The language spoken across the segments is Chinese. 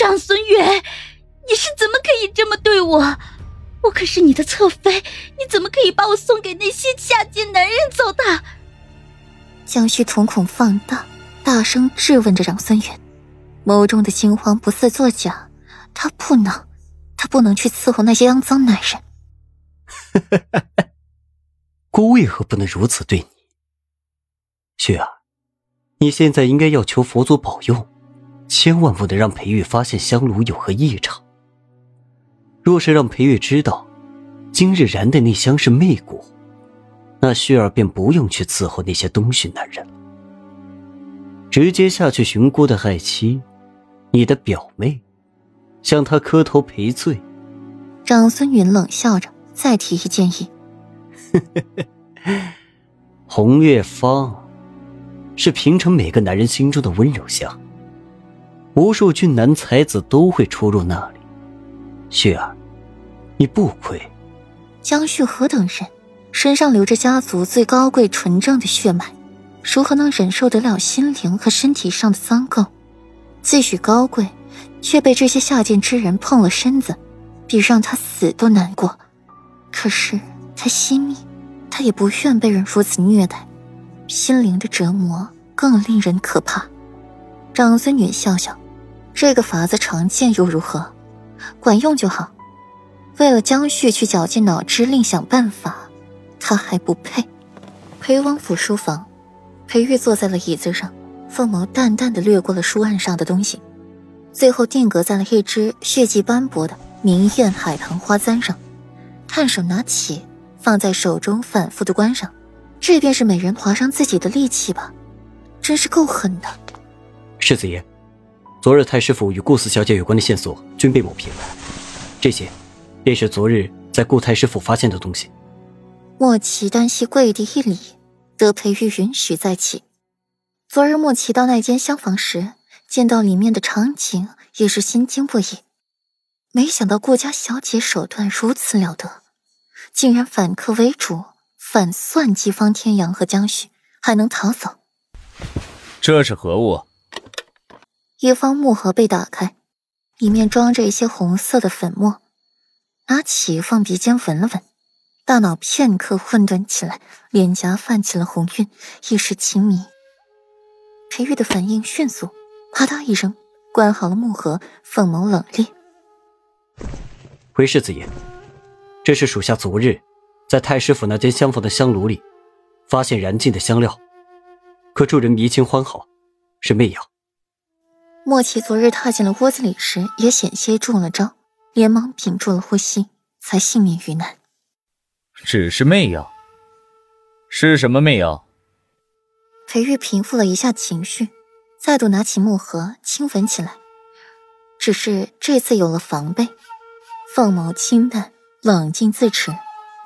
长孙远，你是怎么可以这么对我？我可是你的侧妃，你怎么可以把我送给那些下贱男人糟蹋？江旭瞳孔放大，大声质问着长孙远，眸中的惊慌不似作假。他不能，他不能去伺候那些肮脏男人。姑为何不能如此对你？雪儿，你现在应该要求佛祖保佑，千万不能让裴玉发现香炉有何异常。若是让裴玉知道，今日燃的那香是媚骨，那旭儿便不用去伺候那些东巡男人了，直接下去寻姑的爱妻，你的表妹，向她磕头赔罪。长孙云冷笑着，再提一建议：红月芳，是平城每个男人心中的温柔乡，无数俊男才子都会出入那里。雪儿，你不亏。江旭何等人，身上流着家族最高贵纯正的血脉，如何能忍受得了心灵和身体上的脏垢？自诩高贵，却被这些下贱之人碰了身子，比让他死都难过。可是他惜命，他也不愿被人如此虐待，心灵的折磨更令人可怕。长孙女笑笑，这个法子常见又如何？管用就好。为了江旭去绞尽脑汁另想办法，他还不配。裴王府书房，裴玉坐在了椅子上，凤眸淡淡的掠过了书案上的东西，最后定格在了一只血迹斑驳的明艳海棠花簪上，探手拿起，放在手中反复的观赏。这便是美人划伤自己的利器吧？真是够狠的。世子爷。昨日太师府与顾四小姐有关的线索均被抹平，这些便是昨日在顾太师府发现的东西。莫奇单膝跪地一礼，得裴玉允许再起。昨日莫奇到那间厢房时，见到里面的场景，也是心惊不已。没想到顾家小姐手段如此了得，竟然反客为主，反算计方天阳和江旭，还能逃走。这是何物？一方木盒被打开，里面装着一些红色的粉末。拿起放鼻尖闻了闻，大脑片刻混沌起来，脸颊泛起了红晕，一时情迷。裴玉的反应迅速，啪嗒一声关好了木盒，凤眸冷冽：“回世子爷，这是属下昨日在太师府那间厢房的香炉里发现燃尽的香料，可助人迷情欢好，是媚药。”莫奇昨日踏进了窝子里时，也险些中了招，连忙屏住了呼吸，才幸免于难。只是媚药，是什么媚药？裴玉平复了一下情绪，再度拿起木盒轻吻起来，只是这次有了防备，凤眸清淡，冷静自持，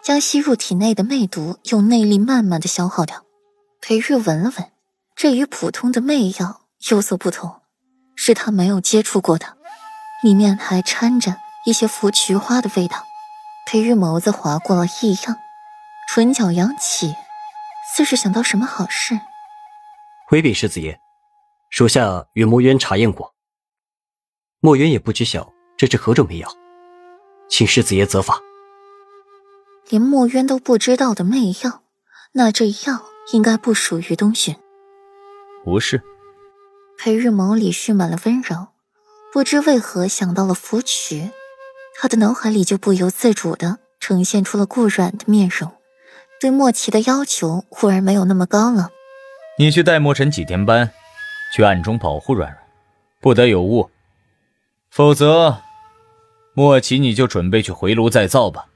将吸入体内的媚毒用内力慢慢的消耗掉。裴玉闻了闻，这与普通的媚药有所不同。是他没有接触过的，里面还掺着一些芙蕖花的味道。裴玉眸子划过了异样，唇角扬起，似是想到什么好事。回禀世子爷，属下与墨渊查验过，墨渊也不知晓这是何种媚药，请世子爷责罚。连墨渊都不知道的媚药，那这药应该不属于东巡。无事。裴日眸里蓄满了温柔，不知为何想到了芙蕖，他的脑海里就不由自主的呈现出了顾软的面容，对莫奇的要求忽然没有那么高了。你去带墨尘几天班，去暗中保护软软，不得有误，否则，莫奇你就准备去回炉再造吧。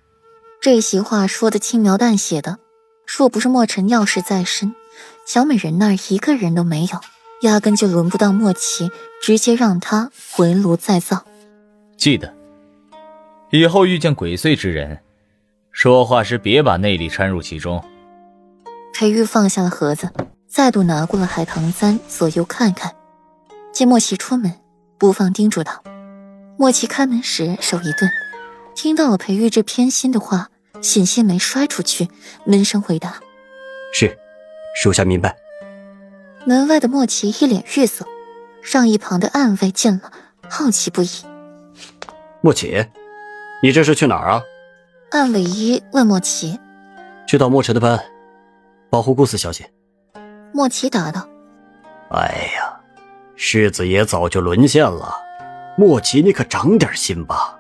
这席话说的轻描淡写的，若不是墨尘要事在身，小美人那儿一个人都没有。压根就轮不到莫奇，直接让他回炉再造。记得，以后遇见鬼祟之人，说话时别把内力掺入其中。裴玉放下了盒子，再度拿过了海棠簪，左右看看。见莫奇出门，不妨叮嘱道：“莫奇开门时手一顿，听到了裴玉这偏心的话，险些没摔出去，闷声回答：‘是，属下明白。’门外的莫奇一脸郁色，让一旁的暗卫见了，好奇不已。莫奇，你这是去哪儿啊？暗卫一问莫奇。去到莫尘的班，保护顾四小姐。莫奇答道。哎呀，世子爷早就沦陷了，莫奇你可长点心吧。